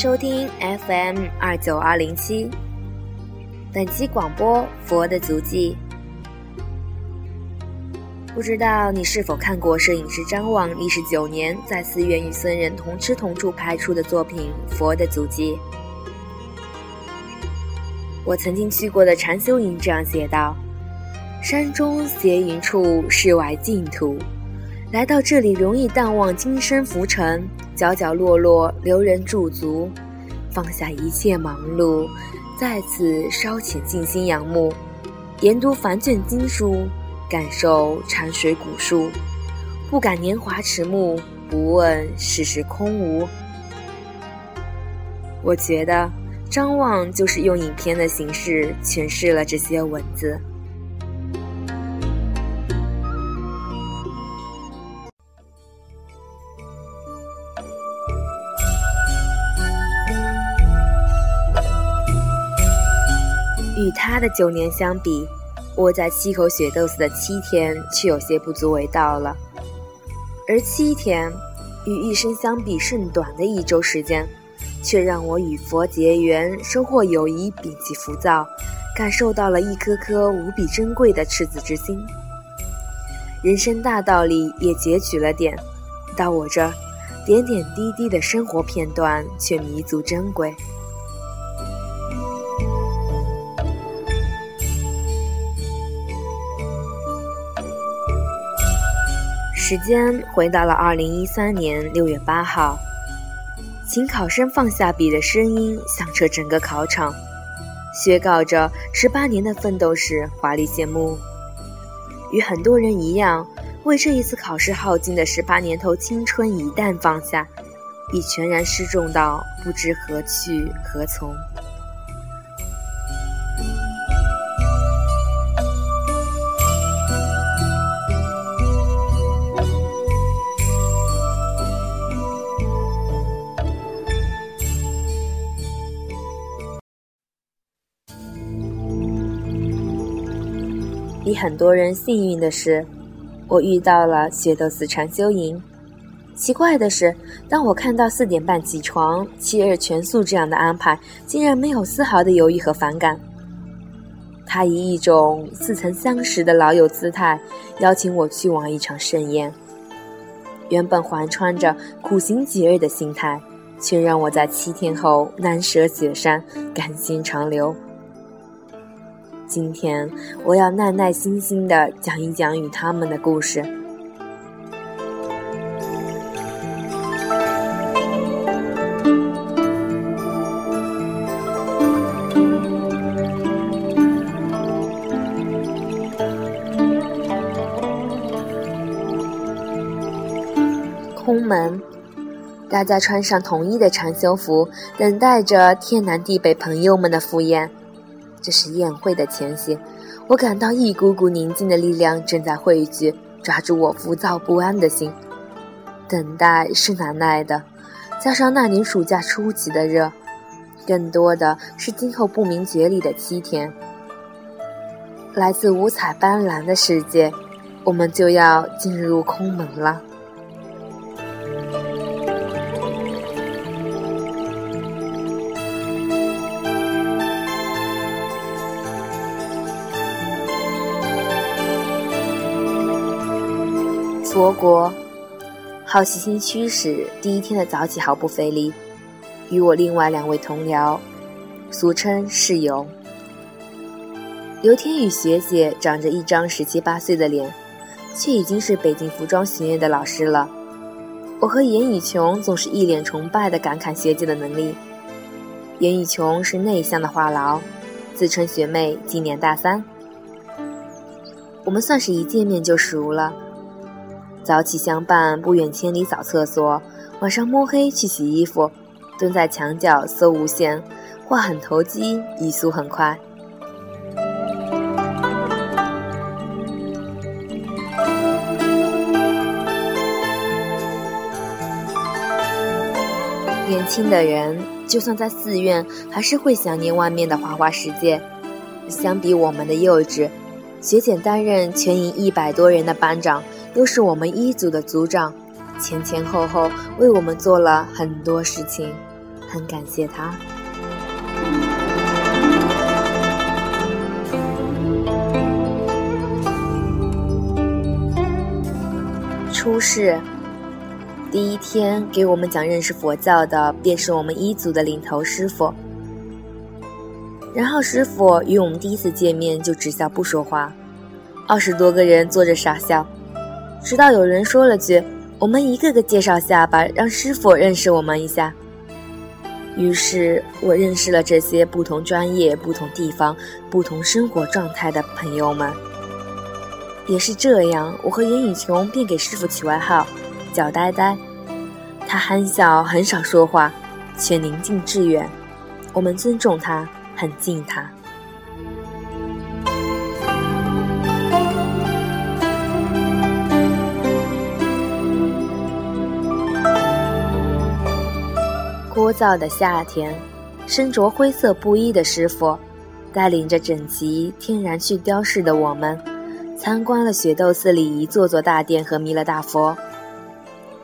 收听 FM 二九二零七，本期广播《佛的足迹》。不知道你是否看过摄影师张望历时九年在寺院与僧人同吃同住拍出的作品《佛的足迹》？我曾经去过的禅修营这样写道：“山中斜云处，世外净土。来到这里，容易淡忘今生浮沉。”角角落落留人驻足，放下一切忙碌，再次稍浅静心仰慕，研读繁卷经书，感受禅水古树，不敢年华迟暮，不问世事空无。我觉得张望就是用影片的形式诠释了这些文字。与他的九年相比，我在七口血豆寺的七天却有些不足为道了。而七天，与一生相比甚短的一周时间，却让我与佛结缘，收获友谊，摒弃浮躁，感受到了一颗颗无比珍贵的赤子之心。人生大道理也截取了点，到我这儿，点点滴滴的生活片段却弥足珍贵。时间回到了二零一三年六月八号，请考生放下笔的声音响彻整个考场，宣告着十八年的奋斗史华丽谢幕。与很多人一样，为这一次考试耗尽的十八年头青春一旦放下，已全然失重到不知何去何从。比很多人幸运的是，我遇到了雪豆寺禅修营。奇怪的是，当我看到四点半起床、七日全素这样的安排，竟然没有丝毫的犹豫和反感。他以一种似曾相识的老友姿态，邀请我去往一场盛宴。原本怀揣着苦行几日的心态，却让我在七天后难舍雪山，甘心长留。今天我要耐耐心心的讲一讲与他们的故事。空门，大家穿上统一的禅修服，等待着天南地北朋友们的赴宴。这是宴会的前夕，我感到一股股宁静的力量正在汇聚，抓住我浮躁不安的心。等待是难耐的，加上那年暑假初起的热，更多的是今后不明觉厉的七天。来自五彩斑斓的世界，我们就要进入空门了。佛国，好奇心驱使，第一天的早起毫不费力。与我另外两位同僚，俗称室友，刘天宇学姐长着一张十七八岁的脸，却已经是北京服装学院的老师了。我和严雨琼总是一脸崇拜地感慨学姐的能力。严雨琼是内向的话痨，自称学妹，今年大三。我们算是一见面就熟了。早起相伴，不远千里扫厕所；晚上摸黑去洗衣服，蹲在墙角搜无线，话很投机，语速很快。年轻的人，就算在寺院，还是会想念外面的花花世界。相比我们的幼稚，学姐担任全营一百多人的班长。都是我们一组的组长，前前后后为我们做了很多事情。很感谢他。出世第一天给我们讲认识佛教的，便是我们一组的领头师傅。然后师傅与我们第一次见面就只笑不说话，二十多个人坐着傻笑，直到有人说了句：“我们一个个介绍下吧，让师傅认识我们一下。”于是我认识了这些不同专业、不同地方、不同生活状态的朋友们。也是这样，我和严雨琼便给师傅取外号，叫呆呆。他憨笑，很少说话，却宁静致远。我们尊重他。很敬他。燥的夏天，身着灰色布衣的师傅，带领着整齐、天然去雕饰的我们，参观了雪窦寺里一座座大殿和弥勒大佛。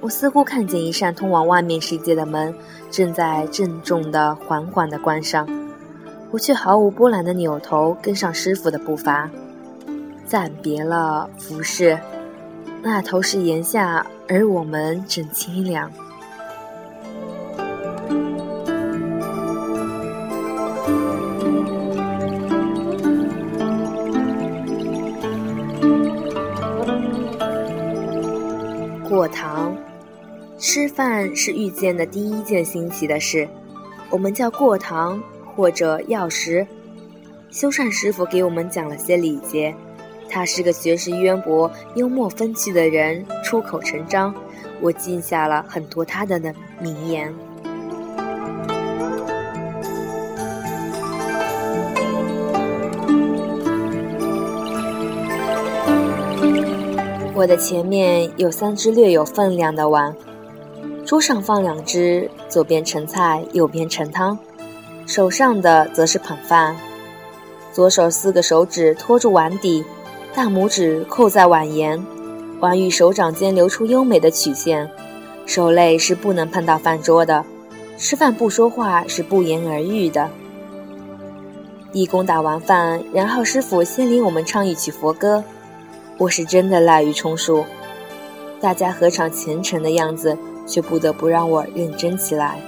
我似乎看见一扇通往外面世界的门，正在郑重的、缓缓的关上。我却毫无波澜的扭头跟上师傅的步伐，暂别了服饰，那头是炎夏，而我们正清凉。吃饭是遇见的第一件新奇的事，我们叫过堂。或者药食，修缮师傅给我们讲了些礼节。他是个学识渊博、幽默风趣的人，出口成章。我记下了很多他的名言。我的前面有三只略有分量的碗，桌上放两只，左边盛菜，右边盛汤。手上的则是捧饭，左手四个手指托住碗底，大拇指扣在碗沿，碗与手掌间留出优美的曲线。手累是不能碰到饭桌的，吃饭不说话是不言而喻的。义工打完饭，然后师傅先领我们唱一曲佛歌，我是真的滥竽充数。大家合唱虔诚的样子，却不得不让我认真起来。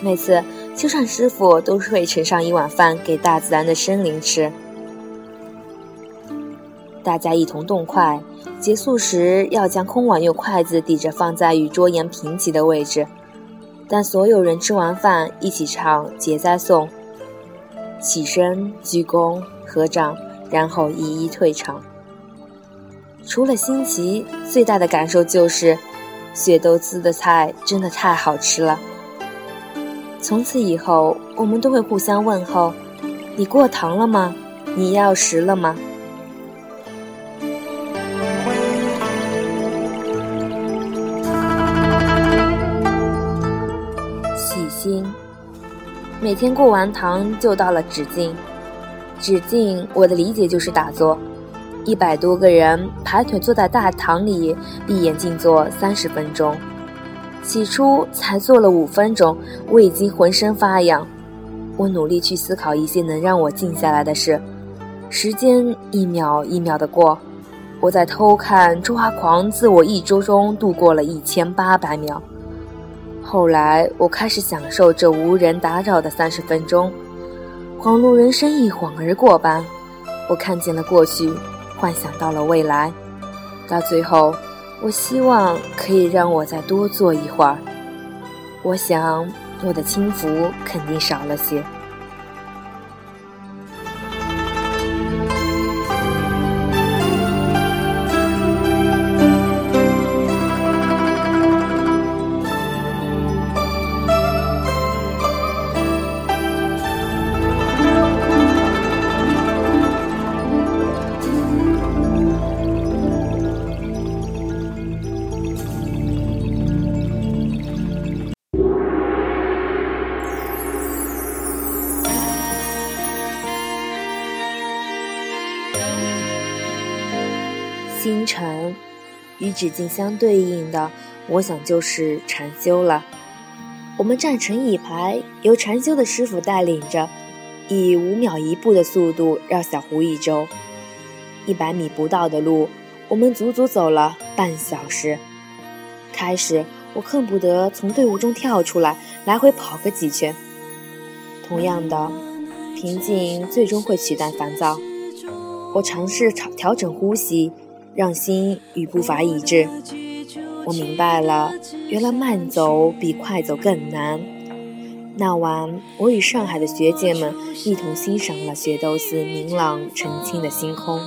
每次。修缮师傅都会盛上一碗饭给大自然的生灵吃，大家一同动筷。结束时要将空碗用筷子抵着放在与桌沿平齐的位置。但所有人吃完饭一起唱结斋颂，起身鞠躬合掌，然后一一退场。除了新奇，最大的感受就是雪豆丝的菜真的太好吃了。从此以后，我们都会互相问候：“你过堂了吗？你要食了吗？”细心，每天过完堂就到了止境。止境，我的理解就是打坐。一百多个人排腿坐在大堂里，闭眼静坐三十分钟。起初才坐了五分钟，我已经浑身发痒。我努力去思考一些能让我静下来的事。时间一秒一秒的过，我在偷看抓狂自我一周中度过了一千八百秒。后来我开始享受这无人打扰的三十分钟，恍如人生一晃而过般。我看见了过去，幻想到了未来，到最后。我希望可以让我再多坐一会儿。我想，我的轻浮肯定少了些。与止境相对应的，我想就是禅修了。我们站成一排，由禅修的师傅带领着，以五秒一步的速度绕小湖一周。一百米不到的路，我们足足走了半小时。开始，我恨不得从队伍中跳出来，来回跑个几圈。同样的，平静最终会取代烦躁。我尝试调调整呼吸，让心与步伐一致。我明白了，原来慢走比快走更难。那晚，我与上海的学姐们一同欣赏了雪窦寺明朗澄清的星空。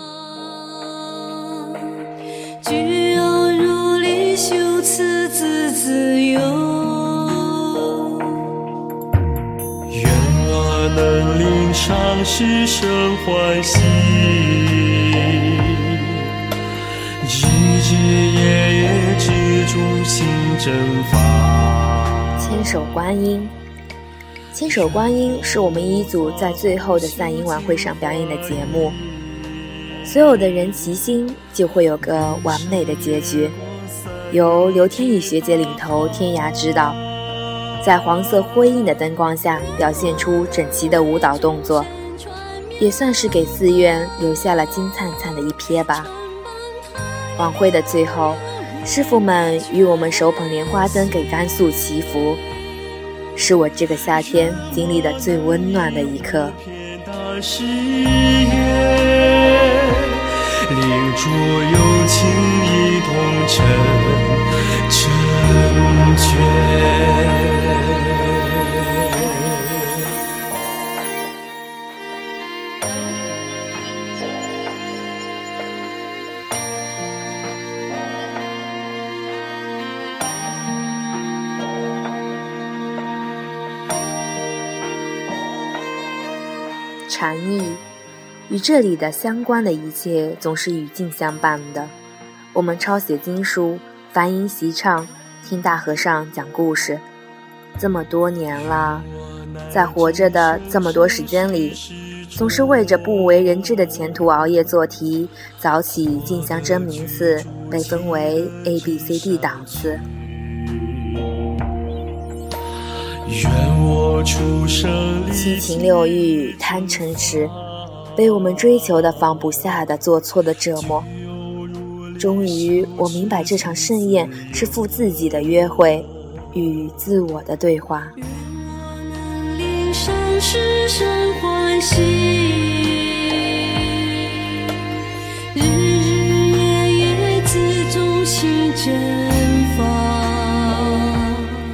愿我能令长世生欢喜，日日夜夜之中心正法。千手观音，千手观音是我们一组在最后的散音晚会上表演的节目。所有的人齐心，就会有个完美的结局。由刘天宇学姐领头，天涯指导，在黄色辉映的灯光下表现出整齐的舞蹈动作，也算是给寺院留下了金灿灿的一瞥吧。晚会的最后，师傅们与我们手捧莲花灯给甘肃祈福，是我这个夏天经历的最温暖的一刻。令浊有情一同成成全。禅意。与这里的相关的一切总是与静相伴的。我们抄写经书，梵音习唱，听大和尚讲故事，这么多年了，在活着的这么多时间里，总是为着不为人知的前途熬夜做题，早起进香真名寺，被分为 A、B、C、D 档次。七情六欲，贪嗔痴。被我们追求的放不下的做错的折磨，终于我明白这场盛宴是赴自己的约会与自我的对话。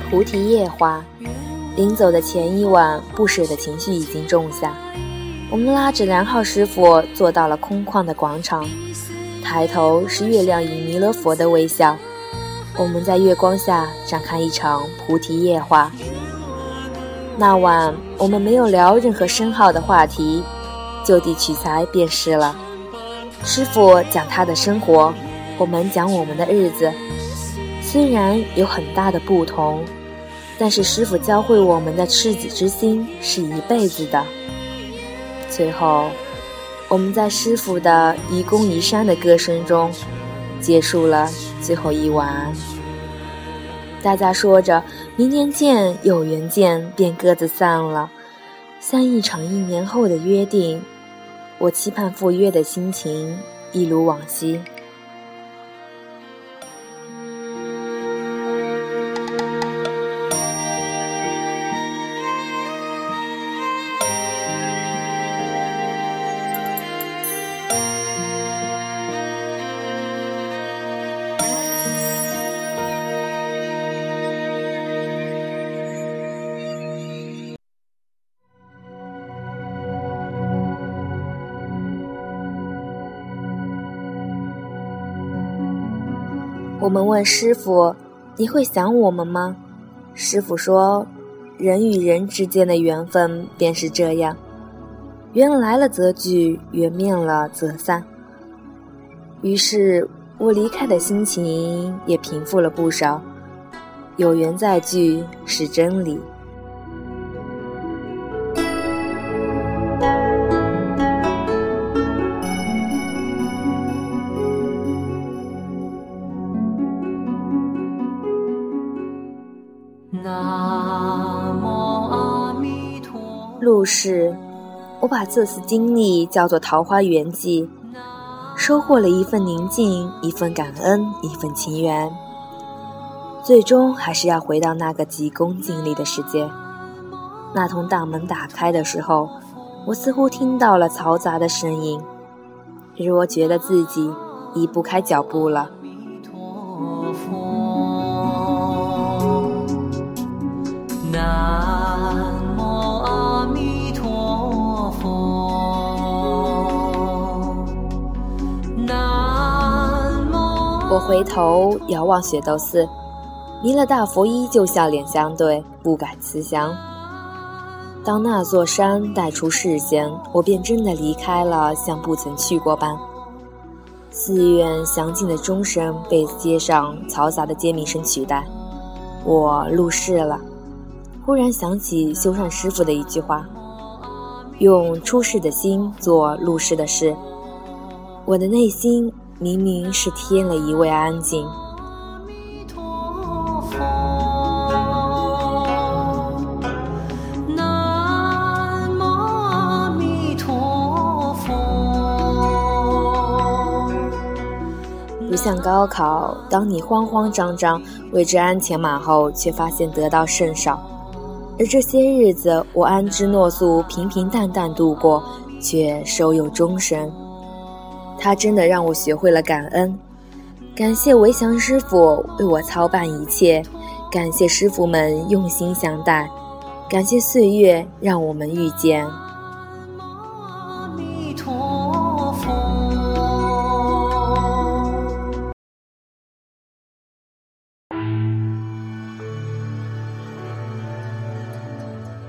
菩提叶花，临走的前一晚，不舍的情绪已经种下。我们拉着梁浩师傅坐到了空旷的广场，抬头是月亮与弥勒佛的微笑。我们在月光下展开一场菩提夜话。那晚我们没有聊任何深奥的话题，就地取材便是了。师傅讲他的生活，我们讲我们的日子。虽然有很大的不同，但是师傅教会我们的赤子之心是一辈子的。最后，我们在师傅的移宫移山的歌声中，结束了最后一晚。大家说着“明年见，有缘见”，便各自散了，像一场一年后的约定。我期盼赴约的心情，一如往昔。我们问师傅：“你会想我们吗？”师傅说：“人与人之间的缘分便是这样，缘来了则聚，缘灭了则散。”于是，我离开的心情也平复了不少。有缘再聚是真理。入世，我把这次经历叫做桃花源记，收获了一份宁静，一份感恩，一份情缘。最终还是要回到那个急功近利的世界。那通大门打开的时候，我似乎听到了嘈杂的声音，使我觉得自己移不开脚步了。我回头遥望雪窦寺。弥勒大佛依旧笑脸相对，不改慈祥。当那座山带出视线，我便真的离开了，像不曾去过般。寺院详尽的钟声被街上嘈杂的街鸣声取代。我入世了，忽然想起修善师傅的一句话：“用出世的心做入世的事。”我的内心明明是添了一位安静。阿弥陀佛。阿弥陀佛不像高考，当你慌慌张张为之鞍前马后，却发现得到甚少；而这些日子，我安之诺素，平平淡淡度过，却收有终身。他真的让我学会了感恩，感谢维祥师傅为我操办一切，感谢师傅们用心相待，感谢岁月让我们遇见。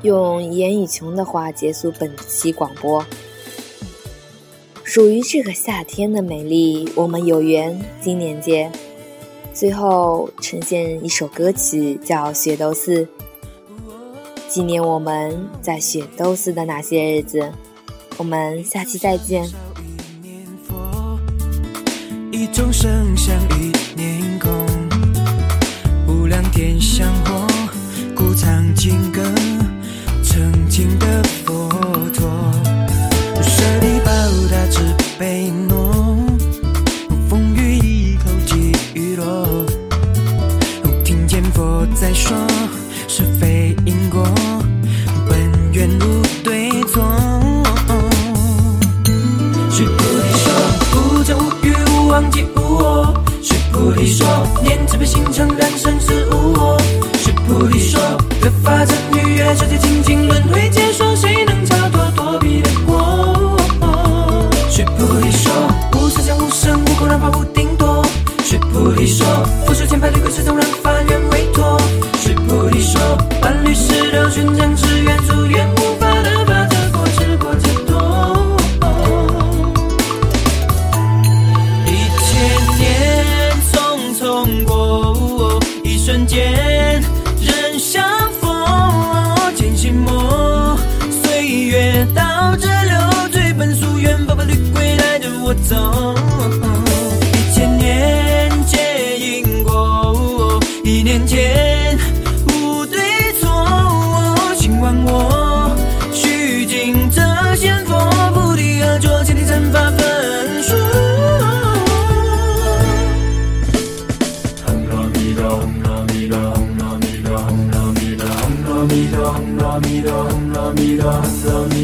用言语穷的话结束本期广播。属于这个夏天的美丽，我们有缘今年见。最后呈现一首歌曲，叫《雪窦寺》，纪念我们在雪窦寺的那些日子。我们下期再见。一众生相一念空，无量天香火，古藏经歌。曾经的